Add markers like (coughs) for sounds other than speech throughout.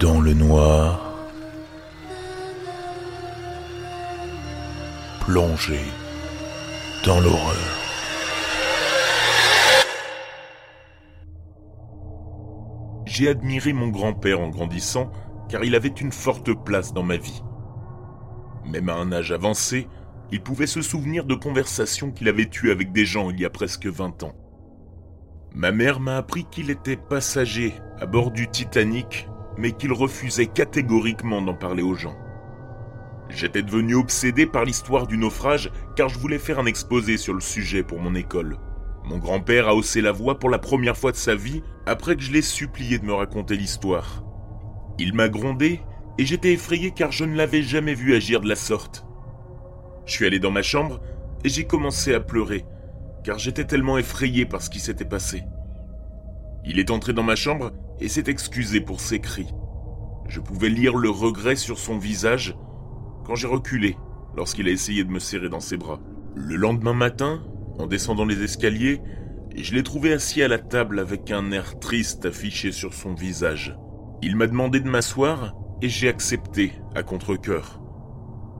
dans le noir, plongé dans l'horreur. J'ai admiré mon grand-père en grandissant car il avait une forte place dans ma vie. Même à un âge avancé, il pouvait se souvenir de conversations qu'il avait eues avec des gens il y a presque 20 ans. Ma mère m'a appris qu'il était passager à bord du Titanic, mais qu'il refusait catégoriquement d'en parler aux gens. J'étais devenu obsédé par l'histoire du naufrage car je voulais faire un exposé sur le sujet pour mon école. Mon grand-père a haussé la voix pour la première fois de sa vie après que je l'ai supplié de me raconter l'histoire. Il m'a grondé et j'étais effrayé car je ne l'avais jamais vu agir de la sorte. Je suis allé dans ma chambre et j'ai commencé à pleurer car j'étais tellement effrayé par ce qui s'était passé. Il est entré dans ma chambre et s'est excusé pour ses cris. Je pouvais lire le regret sur son visage quand j'ai reculé lorsqu'il a essayé de me serrer dans ses bras. Le lendemain matin, en descendant les escaliers, je l'ai trouvé assis à la table avec un air triste affiché sur son visage. Il m'a demandé de m'asseoir et j'ai accepté à contre-coeur.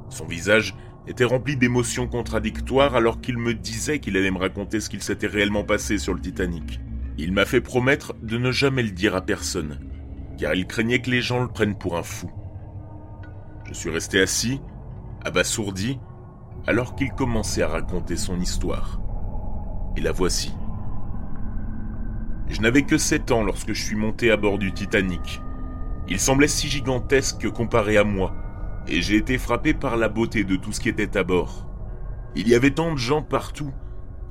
Son visage était rempli d'émotions contradictoires alors qu'il me disait qu'il allait me raconter ce qu'il s'était réellement passé sur le Titanic. Il m'a fait promettre de ne jamais le dire à personne, car il craignait que les gens le prennent pour un fou. Je suis resté assis, abasourdi, alors qu'il commençait à raconter son histoire. Et la voici. Je n'avais que 7 ans lorsque je suis monté à bord du Titanic. Il semblait si gigantesque comparé à moi, et j'ai été frappé par la beauté de tout ce qui était à bord. Il y avait tant de gens partout,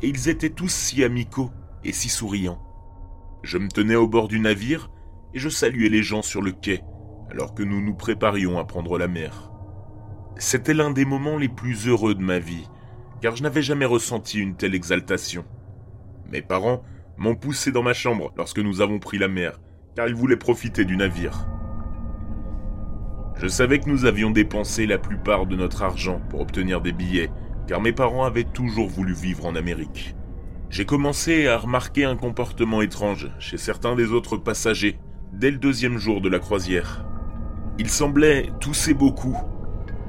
et ils étaient tous si amicaux et si souriants. Je me tenais au bord du navire, et je saluais les gens sur le quai, alors que nous nous préparions à prendre la mer. C'était l'un des moments les plus heureux de ma vie, car je n'avais jamais ressenti une telle exaltation. Mes parents m'ont poussé dans ma chambre lorsque nous avons pris la mer, car ils voulaient profiter du navire. Je savais que nous avions dépensé la plupart de notre argent pour obtenir des billets, car mes parents avaient toujours voulu vivre en Amérique. J'ai commencé à remarquer un comportement étrange chez certains des autres passagers dès le deuxième jour de la croisière. Ils semblaient tousser beaucoup,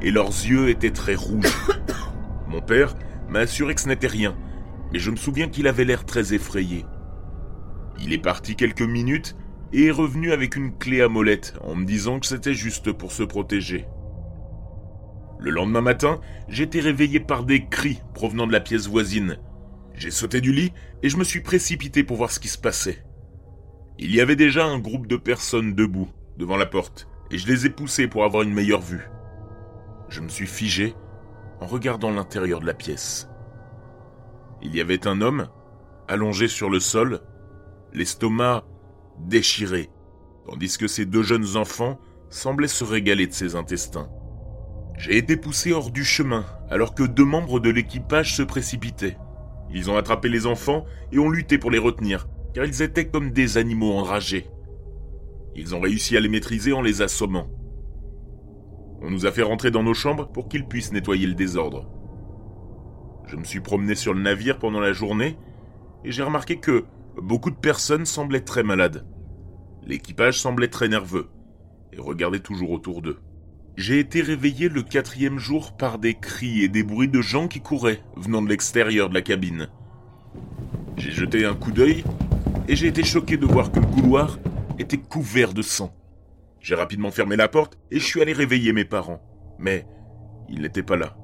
et leurs yeux étaient très rouges. (coughs) Mon père m'a assuré que ce n'était rien, mais je me souviens qu'il avait l'air très effrayé. Il est parti quelques minutes et est revenu avec une clé à molette en me disant que c'était juste pour se protéger. Le lendemain matin, j'étais réveillé par des cris provenant de la pièce voisine. J'ai sauté du lit et je me suis précipité pour voir ce qui se passait. Il y avait déjà un groupe de personnes debout devant la porte et je les ai poussés pour avoir une meilleure vue. Je me suis figé en regardant l'intérieur de la pièce. Il y avait un homme allongé sur le sol, l'estomac déchiré, tandis que ses deux jeunes enfants semblaient se régaler de ses intestins. J'ai été poussé hors du chemin alors que deux membres de l'équipage se précipitaient. Ils ont attrapé les enfants et ont lutté pour les retenir, car ils étaient comme des animaux enragés. Ils ont réussi à les maîtriser en les assommant. On nous a fait rentrer dans nos chambres pour qu'ils puissent nettoyer le désordre. Je me suis promené sur le navire pendant la journée et j'ai remarqué que beaucoup de personnes semblaient très malades. L'équipage semblait très nerveux et regardait toujours autour d'eux. J'ai été réveillé le quatrième jour par des cris et des bruits de gens qui couraient venant de l'extérieur de la cabine. J'ai jeté un coup d'œil et j'ai été choqué de voir que le couloir était couvert de sang. J'ai rapidement fermé la porte et je suis allé réveiller mes parents. Mais ils n'étaient pas là.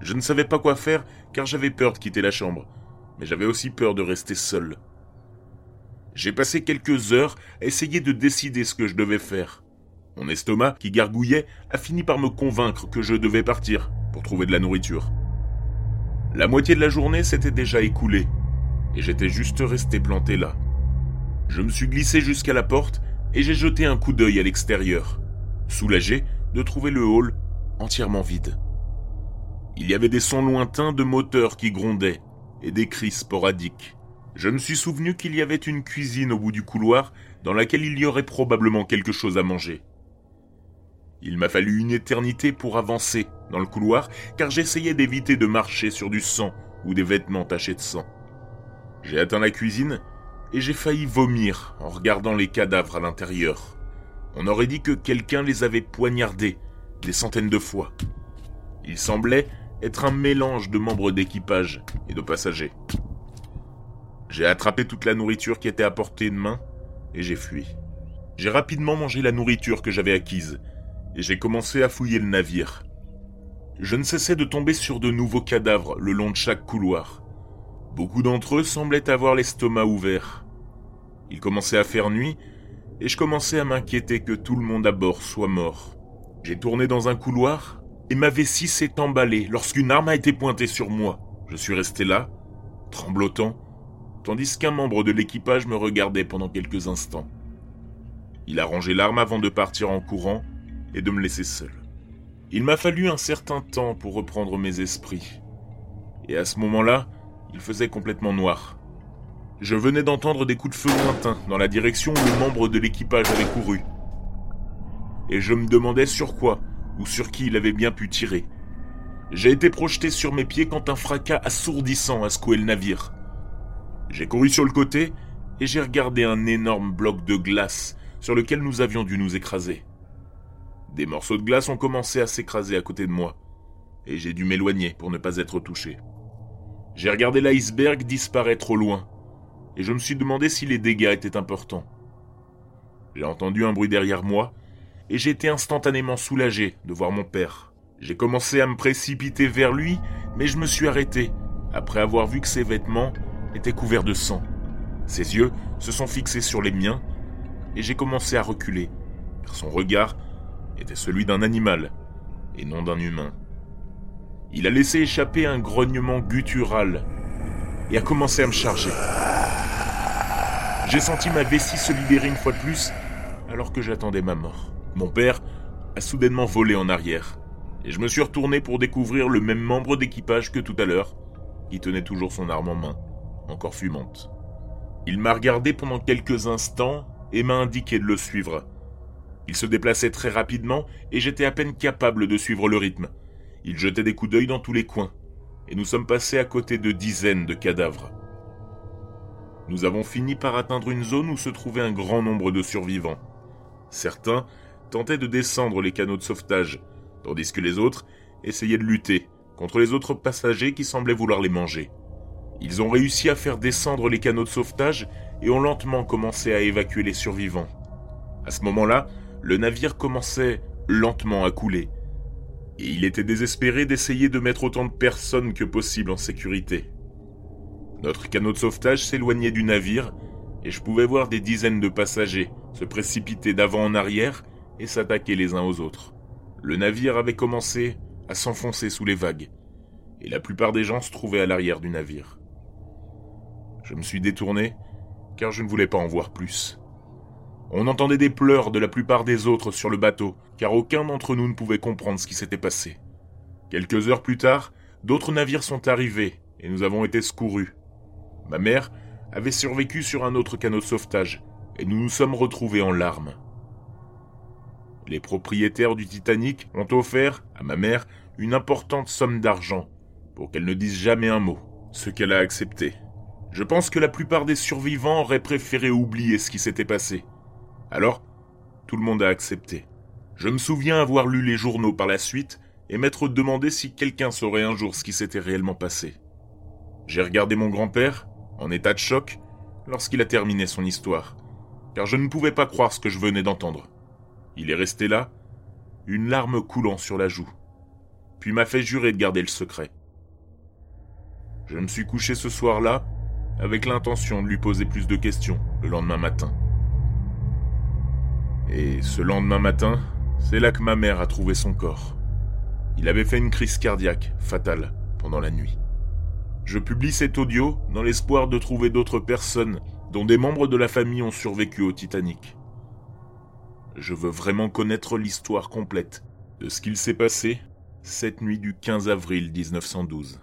Je ne savais pas quoi faire car j'avais peur de quitter la chambre, mais j'avais aussi peur de rester seul. J'ai passé quelques heures à essayer de décider ce que je devais faire. Mon estomac, qui gargouillait, a fini par me convaincre que je devais partir pour trouver de la nourriture. La moitié de la journée s'était déjà écoulée, et j'étais juste resté planté là. Je me suis glissé jusqu'à la porte et j'ai jeté un coup d'œil à l'extérieur, soulagé de trouver le hall entièrement vide. Il y avait des sons lointains de moteurs qui grondaient et des cris sporadiques. Je me suis souvenu qu'il y avait une cuisine au bout du couloir dans laquelle il y aurait probablement quelque chose à manger. Il m'a fallu une éternité pour avancer dans le couloir car j'essayais d'éviter de marcher sur du sang ou des vêtements tachés de sang. J'ai atteint la cuisine et j'ai failli vomir en regardant les cadavres à l'intérieur. On aurait dit que quelqu'un les avait poignardés des centaines de fois. Il semblait être un mélange de membres d'équipage et de passagers. J'ai attrapé toute la nourriture qui était à portée de main et j'ai fui. J'ai rapidement mangé la nourriture que j'avais acquise et j'ai commencé à fouiller le navire. Je ne cessais de tomber sur de nouveaux cadavres le long de chaque couloir. Beaucoup d'entre eux semblaient avoir l'estomac ouvert. Il commençait à faire nuit et je commençais à m'inquiéter que tout le monde à bord soit mort. J'ai tourné dans un couloir et ma vessie s'est emballée lorsqu'une arme a été pointée sur moi. Je suis resté là, tremblotant, tandis qu'un membre de l'équipage me regardait pendant quelques instants. Il a rangé l'arme avant de partir en courant et de me laisser seul. Il m'a fallu un certain temps pour reprendre mes esprits. Et à ce moment-là, il faisait complètement noir. Je venais d'entendre des coups de feu lointains dans la direction où le membre de l'équipage avait couru. Et je me demandais sur quoi ou sur qui il avait bien pu tirer. J'ai été projeté sur mes pieds quand un fracas assourdissant a secoué le navire. J'ai couru sur le côté et j'ai regardé un énorme bloc de glace sur lequel nous avions dû nous écraser. Des morceaux de glace ont commencé à s'écraser à côté de moi, et j'ai dû m'éloigner pour ne pas être touché. J'ai regardé l'iceberg disparaître au loin, et je me suis demandé si les dégâts étaient importants. J'ai entendu un bruit derrière moi, et j'ai été instantanément soulagé de voir mon père. J'ai commencé à me précipiter vers lui, mais je me suis arrêté, après avoir vu que ses vêtements étaient couverts de sang. Ses yeux se sont fixés sur les miens, et j'ai commencé à reculer, car son regard était celui d'un animal, et non d'un humain. Il a laissé échapper un grognement guttural, et a commencé à me charger. J'ai senti ma vessie se libérer une fois de plus, alors que j'attendais ma mort. Mon père a soudainement volé en arrière, et je me suis retourné pour découvrir le même membre d'équipage que tout à l'heure, qui tenait toujours son arme en main, encore fumante. Il m'a regardé pendant quelques instants et m'a indiqué de le suivre. Il se déplaçait très rapidement et j'étais à peine capable de suivre le rythme. Il jetait des coups d'œil dans tous les coins, et nous sommes passés à côté de dizaines de cadavres. Nous avons fini par atteindre une zone où se trouvait un grand nombre de survivants. Certains tentaient de descendre les canaux de sauvetage, tandis que les autres essayaient de lutter contre les autres passagers qui semblaient vouloir les manger. Ils ont réussi à faire descendre les canaux de sauvetage et ont lentement commencé à évacuer les survivants. À ce moment-là, le navire commençait lentement à couler, et il était désespéré d'essayer de mettre autant de personnes que possible en sécurité. Notre canot de sauvetage s'éloignait du navire, et je pouvais voir des dizaines de passagers se précipiter d'avant en arrière et s'attaquer les uns aux autres. Le navire avait commencé à s'enfoncer sous les vagues, et la plupart des gens se trouvaient à l'arrière du navire. Je me suis détourné, car je ne voulais pas en voir plus. On entendait des pleurs de la plupart des autres sur le bateau, car aucun d'entre nous ne pouvait comprendre ce qui s'était passé. Quelques heures plus tard, d'autres navires sont arrivés, et nous avons été secourus. Ma mère avait survécu sur un autre canot de sauvetage, et nous nous sommes retrouvés en larmes. Les propriétaires du Titanic ont offert à ma mère une importante somme d'argent pour qu'elle ne dise jamais un mot, ce qu'elle a accepté. Je pense que la plupart des survivants auraient préféré oublier ce qui s'était passé. Alors, tout le monde a accepté. Je me souviens avoir lu les journaux par la suite et m'être demandé si quelqu'un saurait un jour ce qui s'était réellement passé. J'ai regardé mon grand-père, en état de choc, lorsqu'il a terminé son histoire, car je ne pouvais pas croire ce que je venais d'entendre. Il est resté là, une larme coulant sur la joue, puis m'a fait jurer de garder le secret. Je me suis couché ce soir-là avec l'intention de lui poser plus de questions le lendemain matin. Et ce lendemain matin, c'est là que ma mère a trouvé son corps. Il avait fait une crise cardiaque fatale pendant la nuit. Je publie cet audio dans l'espoir de trouver d'autres personnes dont des membres de la famille ont survécu au Titanic. Je veux vraiment connaître l'histoire complète de ce qu'il s'est passé cette nuit du 15 avril 1912.